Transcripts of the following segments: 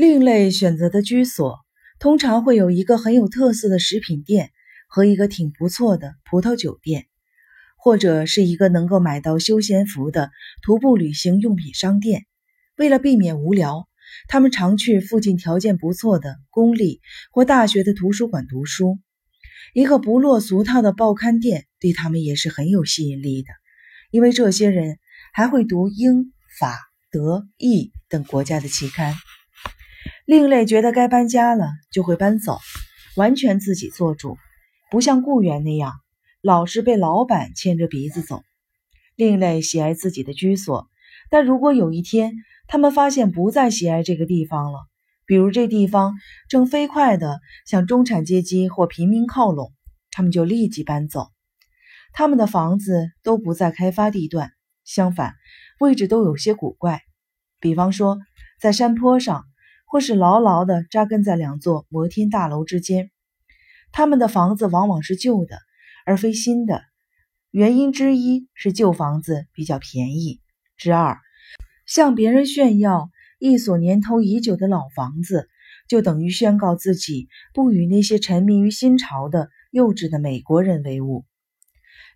另类选择的居所通常会有一个很有特色的食品店和一个挺不错的葡萄酒店，或者是一个能够买到休闲服的徒步旅行用品商店。为了避免无聊，他们常去附近条件不错的公立或大学的图书馆读书。一个不落俗套的报刊店对他们也是很有吸引力的，因为这些人还会读英、法、德、意等国家的期刊。另类觉得该搬家了，就会搬走，完全自己做主，不像雇员那样老是被老板牵着鼻子走。另类喜爱自己的居所，但如果有一天他们发现不再喜爱这个地方了，比如这地方正飞快地向中产阶级或平民靠拢，他们就立即搬走。他们的房子都不在开发地段，相反，位置都有些古怪，比方说在山坡上。或是牢牢地扎根在两座摩天大楼之间，他们的房子往往是旧的，而非新的。原因之一是旧房子比较便宜，之二，向别人炫耀一所年头已久的老房子，就等于宣告自己不与那些沉迷于新潮的幼稚的美国人为伍。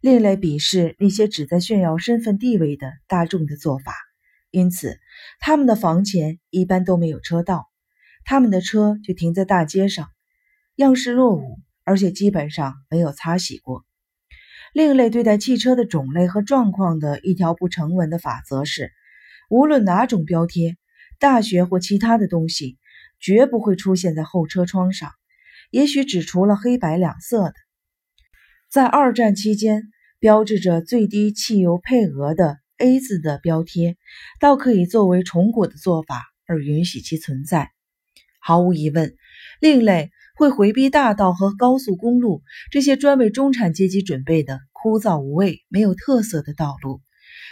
另类鄙视那些只在炫耀身份地位的大众的做法。因此，他们的房前一般都没有车道，他们的车就停在大街上，样式落伍，而且基本上没有擦洗过。另类对待汽车的种类和状况的一条不成文的法则是：无论哪种标贴，大学或其他的东西，绝不会出现在后车窗上，也许只除了黑白两色的。在二战期间，标志着最低汽油配额的。A 字的标贴，倒可以作为重古的做法而允许其存在。毫无疑问，另类会回避大道和高速公路这些专为中产阶级准备的枯燥无味、没有特色的道路。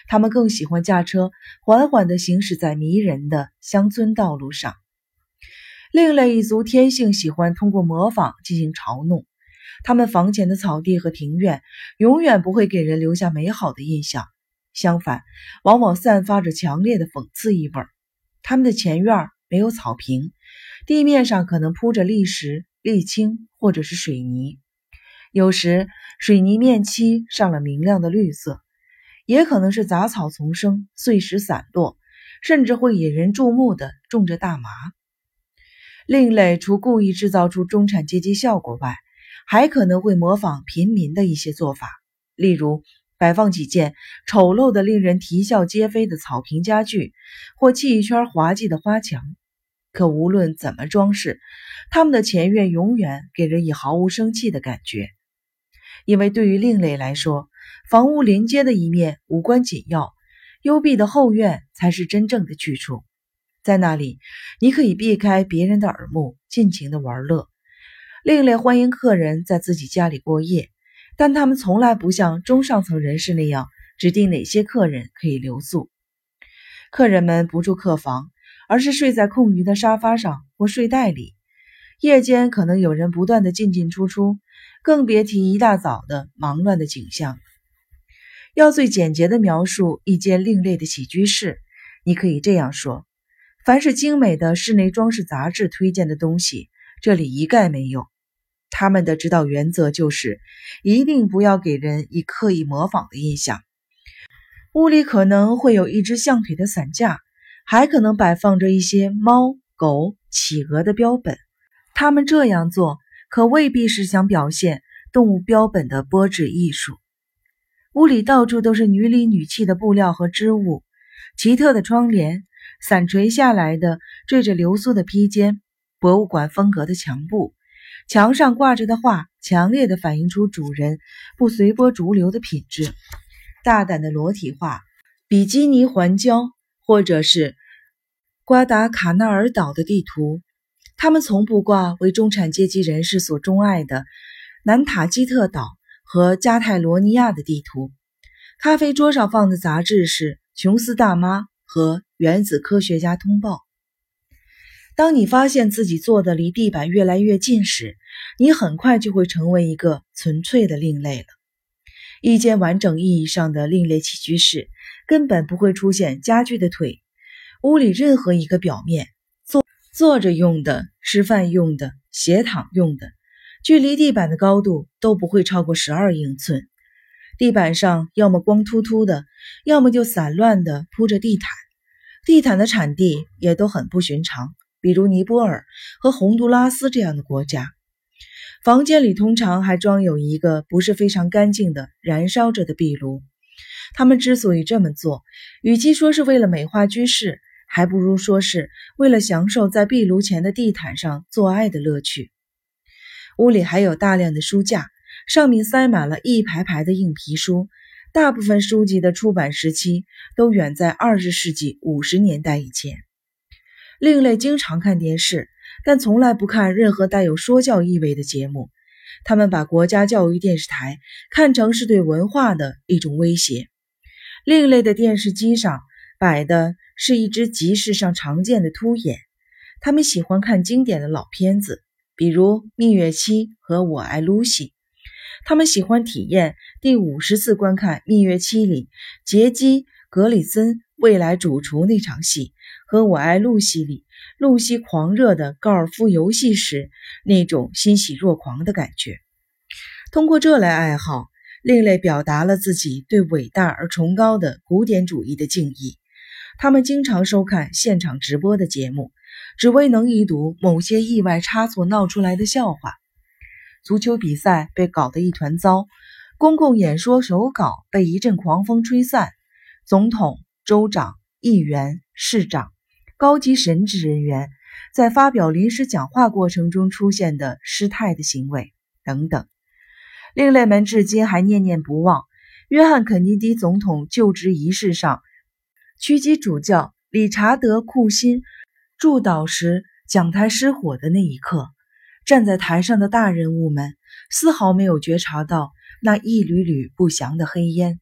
他们更喜欢驾车缓缓地行驶在迷人的乡村道路上。另类一族天性喜欢通过模仿进行嘲弄，他们房前的草地和庭院永远不会给人留下美好的印象。相反，往往散发着强烈的讽刺意味。他们的前院没有草坪，地面上可能铺着砾石、沥青或者是水泥，有时水泥面漆上了明亮的绿色，也可能是杂草丛生、碎石散落，甚至会引人注目的种着大麻。另类除故意制造出中产阶级效果外，还可能会模仿平民的一些做法，例如。摆放几件丑陋的、令人啼笑皆非的草坪家具，或砌一圈滑稽的花墙。可无论怎么装饰，他们的前院永远给人以毫无生气的感觉。因为对于另类来说，房屋临街的一面无关紧要，幽闭的后院才是真正的去处。在那里，你可以避开别人的耳目，尽情的玩乐。另类欢迎客人在自己家里过夜。但他们从来不像中上层人士那样指定哪些客人可以留宿。客人们不住客房，而是睡在空余的沙发上或睡袋里。夜间可能有人不断的进进出出，更别提一大早的忙乱的景象。要最简洁的描述一间另类的起居室，你可以这样说：凡是精美的室内装饰杂志推荐的东西，这里一概没有。他们的指导原则就是，一定不要给人以刻意模仿的印象。屋里可能会有一只象腿的伞架，还可能摆放着一些猫、狗、企鹅的标本。他们这样做，可未必是想表现动物标本的剥制艺术。屋里到处都是女里女气的布料和织物，奇特的窗帘，散垂下来的缀着流苏的披肩，博物馆风格的墙布。墙上挂着的画，强烈的反映出主人不随波逐流的品质。大胆的裸体画、比基尼环礁，或者是瓜达卡纳尔岛的地图。他们从不挂为中产阶级人士所钟爱的南塔基特岛和加泰罗尼亚的地图。咖啡桌上放的杂志是《琼斯大妈》和《原子科学家通报》。当你发现自己坐的离地板越来越近时，你很快就会成为一个纯粹的另类了。一间完整意义上的另类起居室根本不会出现家具的腿，屋里任何一个表面坐坐着用的、吃饭用的、斜躺用的，距离地板的高度都不会超过十二英寸。地板上要么光秃秃的，要么就散乱的铺着地毯。地毯的产地也都很不寻常，比如尼泊尔和洪都拉斯这样的国家。房间里通常还装有一个不是非常干净的燃烧着的壁炉。他们之所以这么做，与其说是为了美化居室，还不如说是为了享受在壁炉前的地毯上做爱的乐趣。屋里还有大量的书架，上面塞满了一排排的硬皮书。大部分书籍的出版时期都远在二十世纪五十年代以前。另类经常看电视，但从来不看任何带有说教意味的节目。他们把国家教育电视台看成是对文化的一种威胁。另类的电视机上摆的是一只集市上常见的凸眼。他们喜欢看经典的老片子，比如《蜜月期》和《我爱露西》。他们喜欢体验第五十次观看《蜜月期》里杰基·格里森未来主厨那场戏，和《我爱露西》里露西狂热的高尔夫游戏时那种欣喜若狂的感觉。通过这类爱好，另类表达了自己对伟大而崇高的古典主义的敬意。他们经常收看现场直播的节目，只为能一睹某些意外差错闹出来的笑话。足球比赛被搞得一团糟，公共演说手稿被一阵狂风吹散，总统、州长、议员、市长、高级神职人员在发表临时讲话过程中出现的失态的行为等等。另类们至今还念念不忘约翰·肯尼迪总统就职仪式上，狙击主教理查德·库辛祝祷时讲台失火的那一刻。站在台上的大人物们丝毫没有觉察到那一缕缕不祥的黑烟。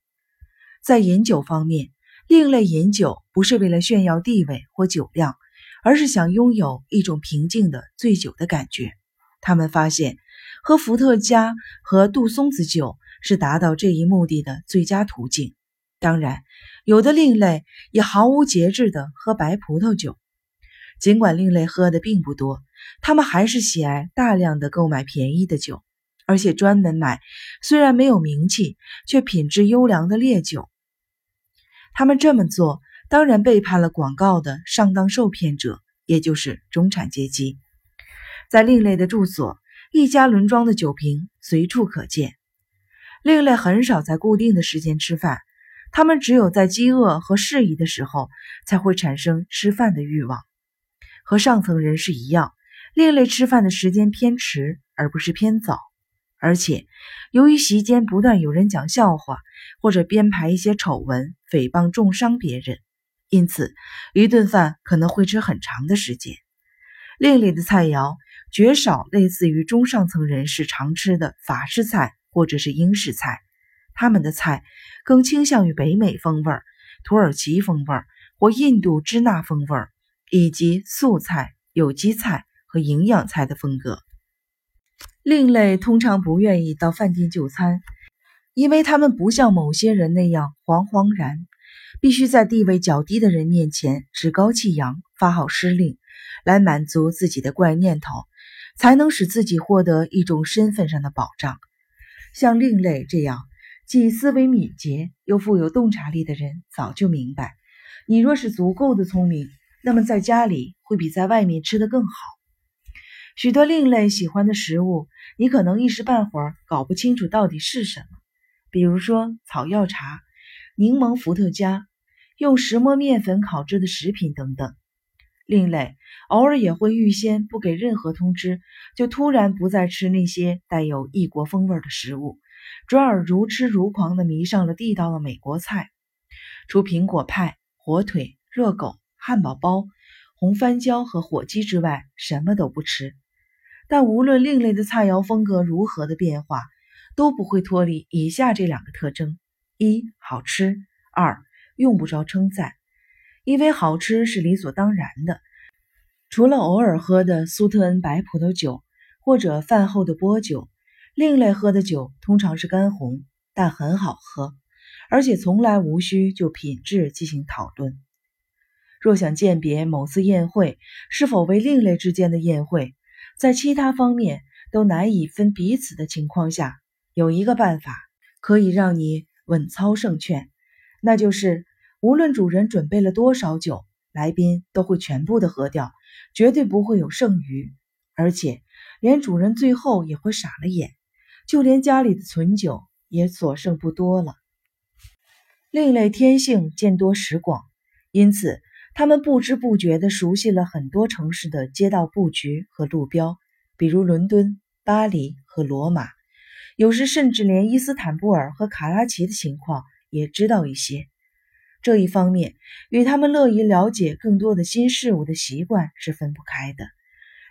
在饮酒方面，另类饮酒不是为了炫耀地位或酒量，而是想拥有一种平静的醉酒的感觉。他们发现，喝伏特加和杜松子酒是达到这一目的的最佳途径。当然，有的另类也毫无节制地喝白葡萄酒。尽管另类喝的并不多，他们还是喜爱大量的购买便宜的酒，而且专门买虽然没有名气却品质优良的烈酒。他们这么做当然背叛了广告的上当受骗者，也就是中产阶级。在另类的住所，一家轮装的酒瓶随处可见。另类很少在固定的时间吃饭，他们只有在饥饿和适宜的时候才会产生吃饭的欲望。和上层人士一样，另类吃饭的时间偏迟，而不是偏早。而且，由于席间不断有人讲笑话，或者编排一些丑闻，诽谤重伤别人，因此一顿饭可能会吃很长的时间。另类的菜肴绝少类似于中上层人士常吃的法式菜或者是英式菜，他们的菜更倾向于北美风味、土耳其风味或印度支那风味。以及素菜、有机菜和营养菜的风格。另类通常不愿意到饭店就餐，因为他们不像某些人那样惶惶然，必须在地位较低的人面前趾高气扬、发号施令，来满足自己的怪念头，才能使自己获得一种身份上的保障。像另类这样既思维敏捷又富有洞察力的人，早就明白，你若是足够的聪明。那么在家里会比在外面吃的更好。许多另类喜欢的食物，你可能一时半会儿搞不清楚到底是什么。比如说草药茶、柠檬伏特加、用石磨面粉烤制的食品等等。另类偶尔也会预先不给任何通知，就突然不再吃那些带有异国风味的食物，转而如痴如狂地迷上了地道的美国菜。除苹果派、火腿、热狗。汉堡包、红番椒和火鸡之外，什么都不吃。但无论另类的菜肴风格如何的变化，都不会脱离以下这两个特征：一、好吃；二、用不着称赞，因为好吃是理所当然的。除了偶尔喝的苏特恩白葡萄酒或者饭后的波酒，另类喝的酒通常是干红，但很好喝，而且从来无需就品质进行讨论。若想鉴别某次宴会是否为另类之间的宴会，在其他方面都难以分彼此的情况下，有一个办法可以让你稳操胜券，那就是无论主人准备了多少酒，来宾都会全部的喝掉，绝对不会有剩余，而且连主人最后也会傻了眼，就连家里的存酒也所剩不多了。另类天性见多识广，因此。他们不知不觉地熟悉了很多城市的街道布局和路标，比如伦敦、巴黎和罗马，有时甚至连伊斯坦布尔和卡拉奇的情况也知道一些。这一方面与他们乐于了解更多的新事物的习惯是分不开的。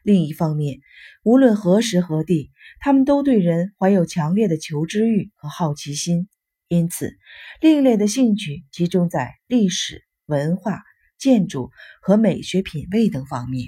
另一方面，无论何时何地，他们都对人怀有强烈的求知欲和好奇心，因此，另类的兴趣集中在历史文化。建筑和美学品味等方面。